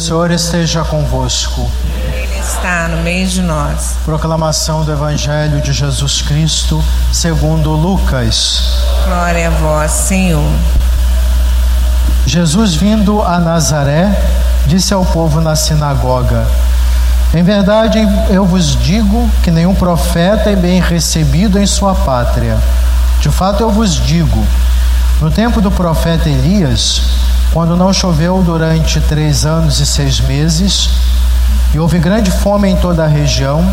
O Senhor esteja convosco. Ele está no meio de nós. Proclamação do Evangelho de Jesus Cristo, segundo Lucas. Glória a vós, Senhor. Jesus, vindo a Nazaré, disse ao povo na sinagoga: Em verdade, eu vos digo que nenhum profeta é bem recebido em sua pátria. De fato, eu vos digo: no tempo do profeta Elias, quando não choveu durante três anos e seis meses, e houve grande fome em toda a região,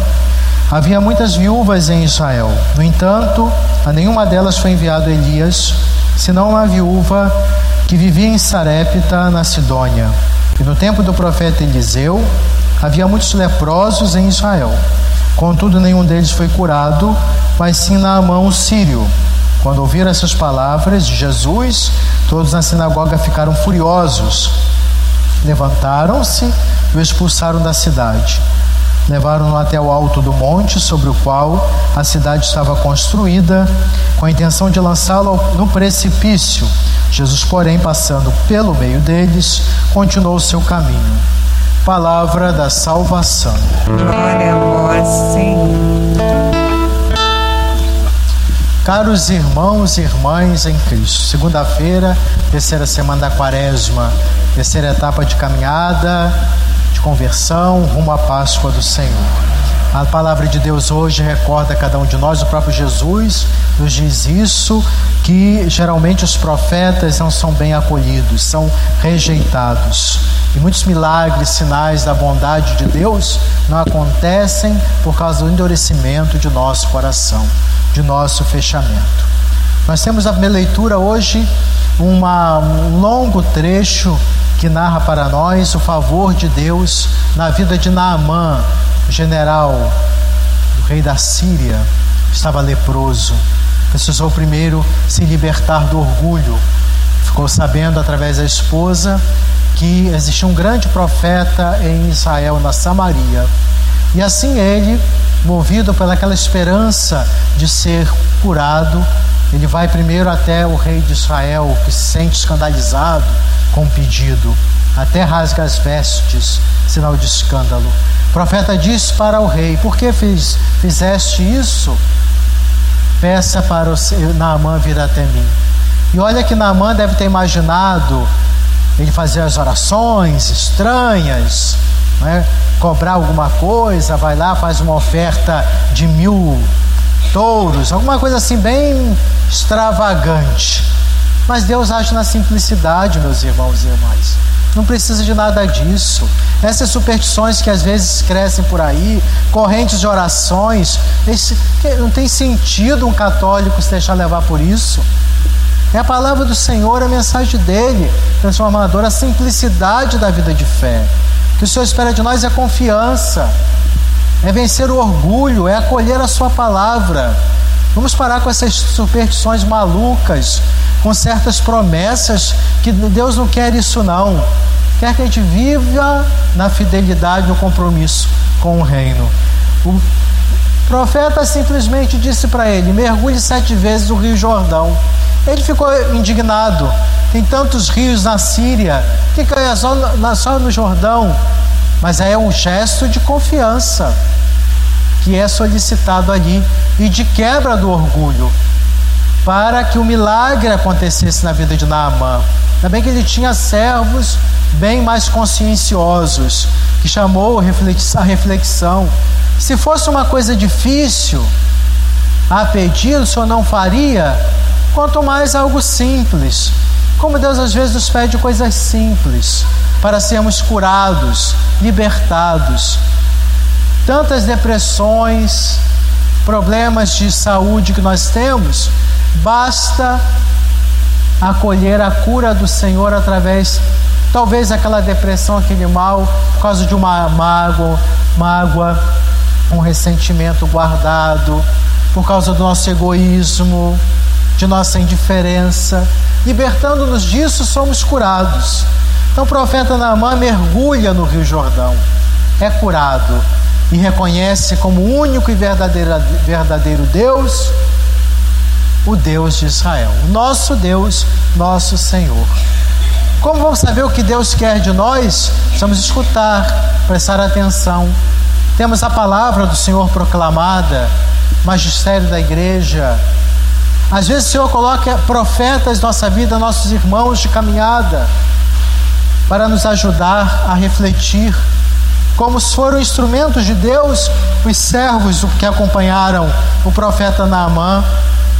havia muitas viúvas em Israel. No entanto, a nenhuma delas foi enviado Elias, senão uma viúva que vivia em Sarepta, na Sidônia. E no tempo do profeta Eliseu, havia muitos leprosos em Israel. Contudo, nenhum deles foi curado, mas sim Naamã o sírio. Quando ouviram essas palavras de Jesus, todos na sinagoga ficaram furiosos. Levantaram-se e o expulsaram da cidade. Levaram-no até o alto do monte sobre o qual a cidade estava construída, com a intenção de lançá-lo no precipício. Jesus, porém, passando pelo meio deles, continuou o seu caminho. Palavra da salvação. Glória a vós, Senhor. Caros irmãos e irmãs em Cristo, segunda-feira, terceira semana da quaresma, terceira etapa de caminhada, de conversão rumo à Páscoa do Senhor. A palavra de Deus hoje recorda a cada um de nós, o próprio Jesus nos diz isso, que geralmente os profetas não são bem acolhidos, são rejeitados. E muitos milagres, sinais da bondade de Deus não acontecem por causa do endurecimento de nosso coração de nosso fechamento. Nós temos na leitura hoje uma, um longo trecho que narra para nós o favor de Deus na vida de Naamã, general, o rei da Síria, estava leproso. Precisou primeiro se libertar do orgulho. Ficou sabendo através da esposa que existia um grande profeta em Israel, na Samaria. E assim ele movido pelaquela esperança de ser curado, ele vai primeiro até o rei de Israel, que se sente escandalizado com o pedido, até rasga as vestes, sinal de escândalo. O profeta diz para o rei: Por que fiz, fizeste isso? Peça para o Naamã vir até mim. E olha que Naamã deve ter imaginado ele fazer as orações estranhas, né? cobrar alguma coisa, vai lá, faz uma oferta de mil touros, alguma coisa assim bem extravagante. Mas Deus age na simplicidade, meus irmãos e irmãs. Não precisa de nada disso. Essas superstições que às vezes crescem por aí, correntes de orações, esse, não tem sentido um católico se deixar levar por isso. É a palavra do Senhor, a mensagem dele, transformadora, a simplicidade da vida de fé que o Senhor espera de nós é confiança, é vencer o orgulho, é acolher a Sua palavra. Vamos parar com essas superstições malucas, com certas promessas, que Deus não quer isso, não. Quer que a gente viva na fidelidade, no compromisso com o reino. O profeta simplesmente disse para ele: mergulhe sete vezes o Rio Jordão. Ele ficou indignado. Tem tantos rios na Síria, que é só, só no Jordão. Mas é um gesto de confiança que é solicitado ali e de quebra do orgulho para que o milagre acontecesse na vida de Naamã. Também que ele tinha servos bem mais conscienciosos, que chamou a reflexão. Se fosse uma coisa difícil a pedir, o senhor não faria? Quanto mais algo simples. Como Deus às vezes nos pede coisas simples para sermos curados, libertados. Tantas depressões, problemas de saúde que nós temos, basta acolher a cura do Senhor através, talvez aquela depressão, aquele mal, por causa de uma mágoa, mágoa, um ressentimento guardado, por causa do nosso egoísmo, de nossa indiferença. Libertando-nos disso, somos curados. Então o profeta Naamã mergulha no Rio Jordão, é curado e reconhece como único e verdadeiro, verdadeiro Deus o Deus de Israel, nosso Deus, nosso Senhor. Como vamos saber o que Deus quer de nós? Precisamos escutar, prestar atenção. Temos a palavra do Senhor proclamada, magistério da igreja. Às vezes o Senhor coloca profetas nossa vida, nossos irmãos de caminhada, para nos ajudar a refletir como foram instrumentos de Deus os servos que acompanharam o profeta Naamã.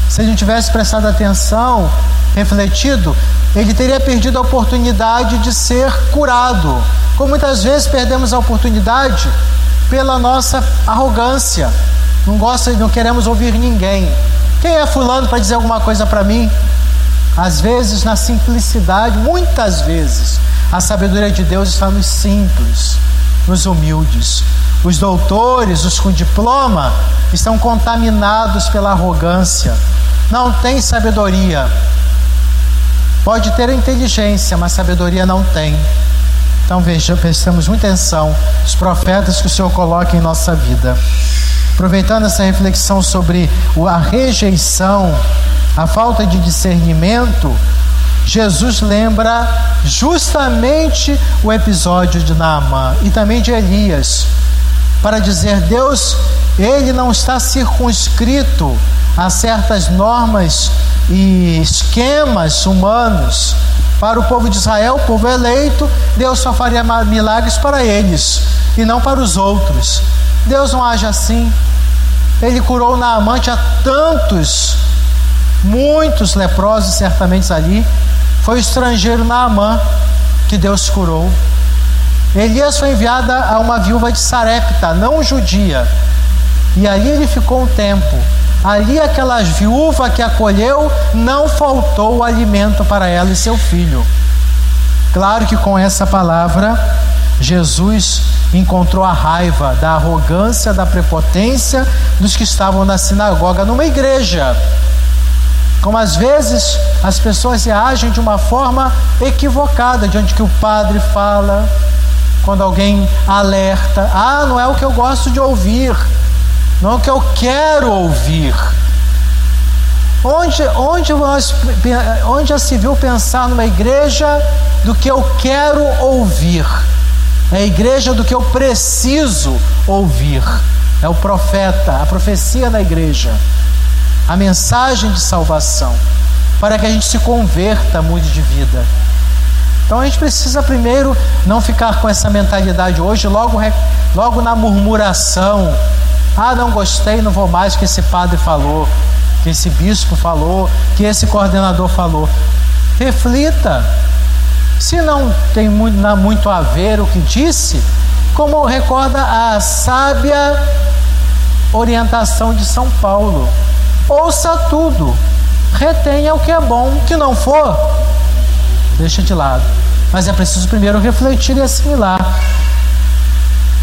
Se ele tivesse prestado atenção, refletido, ele teria perdido a oportunidade de ser curado. Como muitas vezes perdemos a oportunidade pela nossa arrogância. Não gosta, não queremos ouvir ninguém. Quem é fulano para dizer alguma coisa para mim? Às vezes na simplicidade, muitas vezes, a sabedoria de Deus está nos simples nos humildes. Os doutores, os com diploma, estão contaminados pela arrogância, não têm sabedoria. Pode ter inteligência, mas sabedoria não tem. Então veja, prestamos muita atenção os profetas que o Senhor coloca em nossa vida. Aproveitando essa reflexão sobre a rejeição, a falta de discernimento, Jesus lembra justamente o episódio de Naamã e também de Elias, para dizer: Deus, ele não está circunscrito a certas normas e esquemas humanos. Para o povo de Israel, o povo eleito, Deus só faria milagres para eles e não para os outros. Deus não age assim. Ele curou Naamã, tinha tantos, muitos leprosos certamente ali, foi o estrangeiro Naamã que Deus curou. Elias foi enviado a uma viúva de Sarepta, não judia. E ali ele ficou um tempo. Ali aquela viúva que acolheu, não faltou alimento para ela e seu filho. Claro que com essa palavra, Jesus encontrou a raiva da arrogância, da prepotência dos que estavam na sinagoga, numa igreja como às vezes as pessoas reagem de uma forma equivocada diante que o padre fala, quando alguém alerta: ah, não é o que eu gosto de ouvir, não é o que eu quero ouvir. Onde, onde, nós, onde já se viu pensar numa igreja do que eu quero ouvir? É a igreja do que eu preciso ouvir. É o profeta, a profecia da igreja a mensagem de salvação, para que a gente se converta, mude de vida. Então a gente precisa primeiro não ficar com essa mentalidade hoje, logo, logo na murmuração. Ah, não gostei, não vou mais que esse padre falou, que esse bispo falou, que esse coordenador falou. Reflita. Se não tem muito, não muito a ver o que disse, como recorda a sábia orientação de São Paulo. Ouça tudo, retenha o que é bom, o que não for, deixa de lado. Mas é preciso primeiro refletir e assimilar.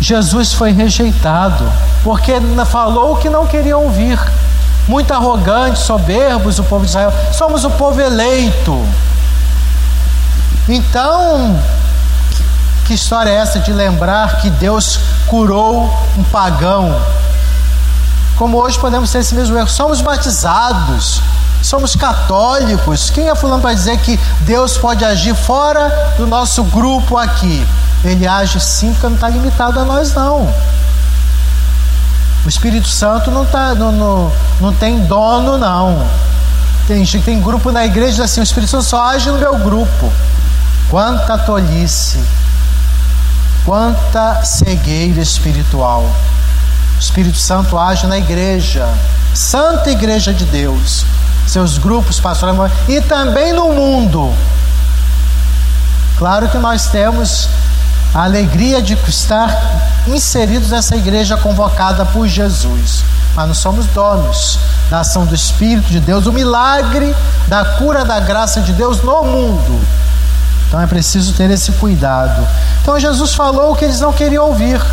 Jesus foi rejeitado porque falou o que não queria ouvir. Muito arrogante, soberbos, o povo de Israel. Somos o povo eleito. Então, que história é essa de lembrar que Deus curou um pagão como hoje podemos ter esse mesmo erro. Somos batizados, somos católicos. Quem é fulano para dizer que Deus pode agir fora do nosso grupo aqui? Ele age sim, porque não está limitado a nós, não. O Espírito Santo não, tá, não, não, não tem dono, não. Tem, tem grupo na igreja assim, o Espírito Santo só age no meu grupo. Quanta tolice, quanta cegueira espiritual. O Espírito Santo age na igreja, Santa Igreja de Deus, seus grupos pastorais e também no mundo. Claro que nós temos a alegria de estar inseridos nessa igreja convocada por Jesus, mas não somos donos da ação do Espírito de Deus, o milagre da cura da graça de Deus no mundo. Então é preciso ter esse cuidado. Então Jesus falou o que eles não queriam ouvir.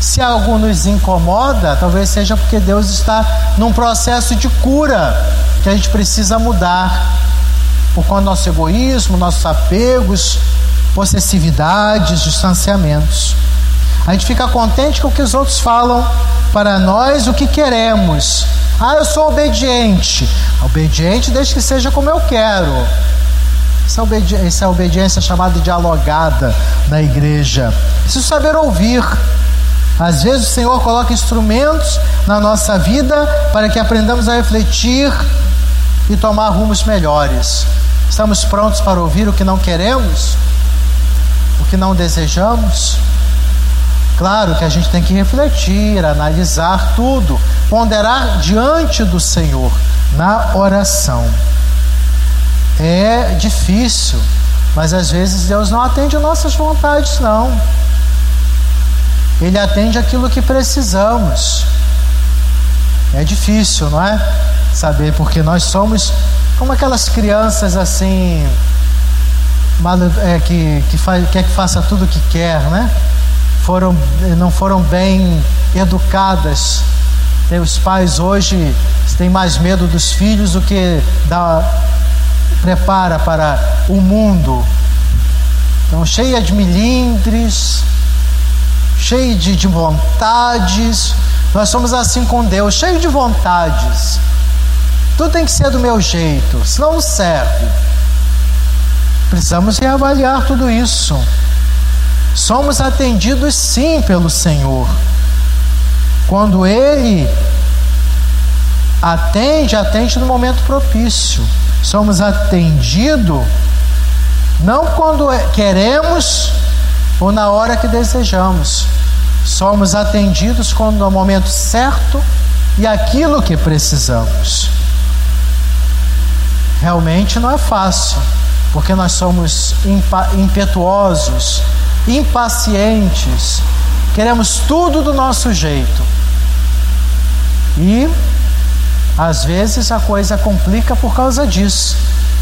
Se algo nos incomoda, talvez seja porque Deus está num processo de cura que a gente precisa mudar. Por conta do nosso egoísmo, nossos apegos, possessividades, distanciamentos. A gente fica contente com o que os outros falam para nós, o que queremos. Ah, eu sou obediente. Obediente desde que seja como eu quero. Essa, obedi essa obediência chamada dialogada na igreja. Preciso saber ouvir. Às vezes o Senhor coloca instrumentos na nossa vida para que aprendamos a refletir e tomar rumos melhores. Estamos prontos para ouvir o que não queremos? O que não desejamos? Claro que a gente tem que refletir, analisar tudo, ponderar diante do Senhor na oração. É difícil, mas às vezes Deus não atende nossas vontades, não. Ele atende aquilo que precisamos. É difícil, não é? Saber, porque nós somos como aquelas crianças assim, é, que, que faz, quer que faça tudo o que quer, né? Foram, não foram bem educadas. Os pais hoje têm mais medo dos filhos do que da prepara para o mundo. Então, cheia de milindres, cheio de, de vontades. Nós somos assim com Deus, cheio de vontades. Tudo tem que ser do meu jeito, senão não serve. Precisamos reavaliar tudo isso. Somos atendidos sim pelo Senhor. Quando Ele atende, atende no momento propício. Somos atendidos não quando queremos ou na hora que desejamos. Somos atendidos quando no momento certo e aquilo que precisamos. Realmente não é fácil, porque nós somos impetuosos, impacientes, queremos tudo do nosso jeito. E às vezes a coisa complica por causa disso.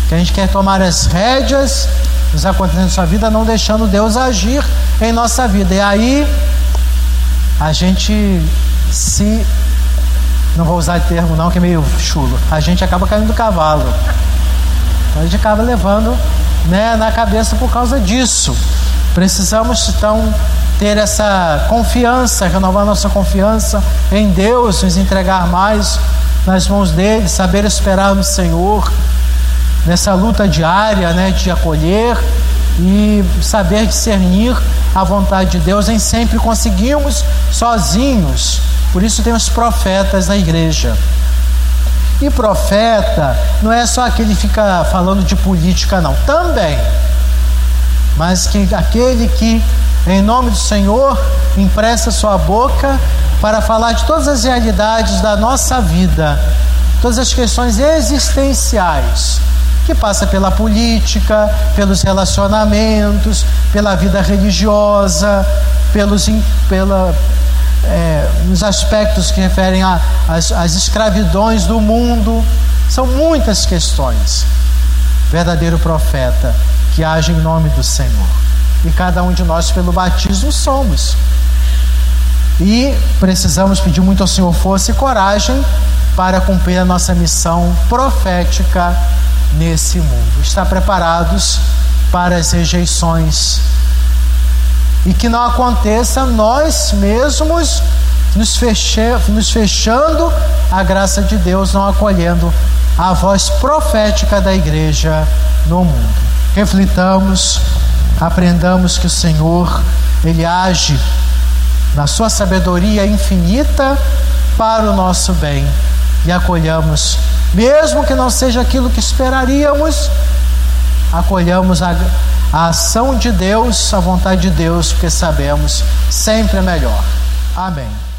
Que a gente quer tomar as rédeas dos acontecimentos da vida, não deixando Deus agir em nossa vida. E aí a gente se. Não vou usar o termo não, que é meio chulo. A gente acaba caindo do cavalo. A gente acaba levando né, na cabeça por causa disso. Precisamos então ter essa confiança, renovar nossa confiança em Deus, nos entregar mais nas mãos dele, saber esperar no Senhor, nessa luta diária né, de acolher e saber discernir a vontade de Deus. Nem sempre conseguimos sozinhos, por isso tem os profetas na igreja. E profeta não é só aquele que fica falando de política, não, também, mas que aquele que, em nome do Senhor, empresta sua boca para falar de todas as realidades da nossa vida, todas as questões existenciais, que passa pela política, pelos relacionamentos, pela vida religiosa, pelos pela, é, nos aspectos que referem às escravidões do mundo. São muitas questões. Verdadeiro profeta que age em nome do Senhor. E cada um de nós, pelo batismo, somos. E precisamos pedir muito ao Senhor força e coragem para cumprir a nossa missão profética nesse mundo. Estar preparados para as rejeições. E que não aconteça nós mesmos nos, feche, nos fechando a graça de Deus, não acolhendo a voz profética da igreja no mundo. Reflitamos, aprendamos que o Senhor, Ele age na sua sabedoria infinita para o nosso bem e acolhamos, mesmo que não seja aquilo que esperaríamos, acolhamos a, a ação de Deus, a vontade de Deus, porque sabemos sempre é melhor. Amém.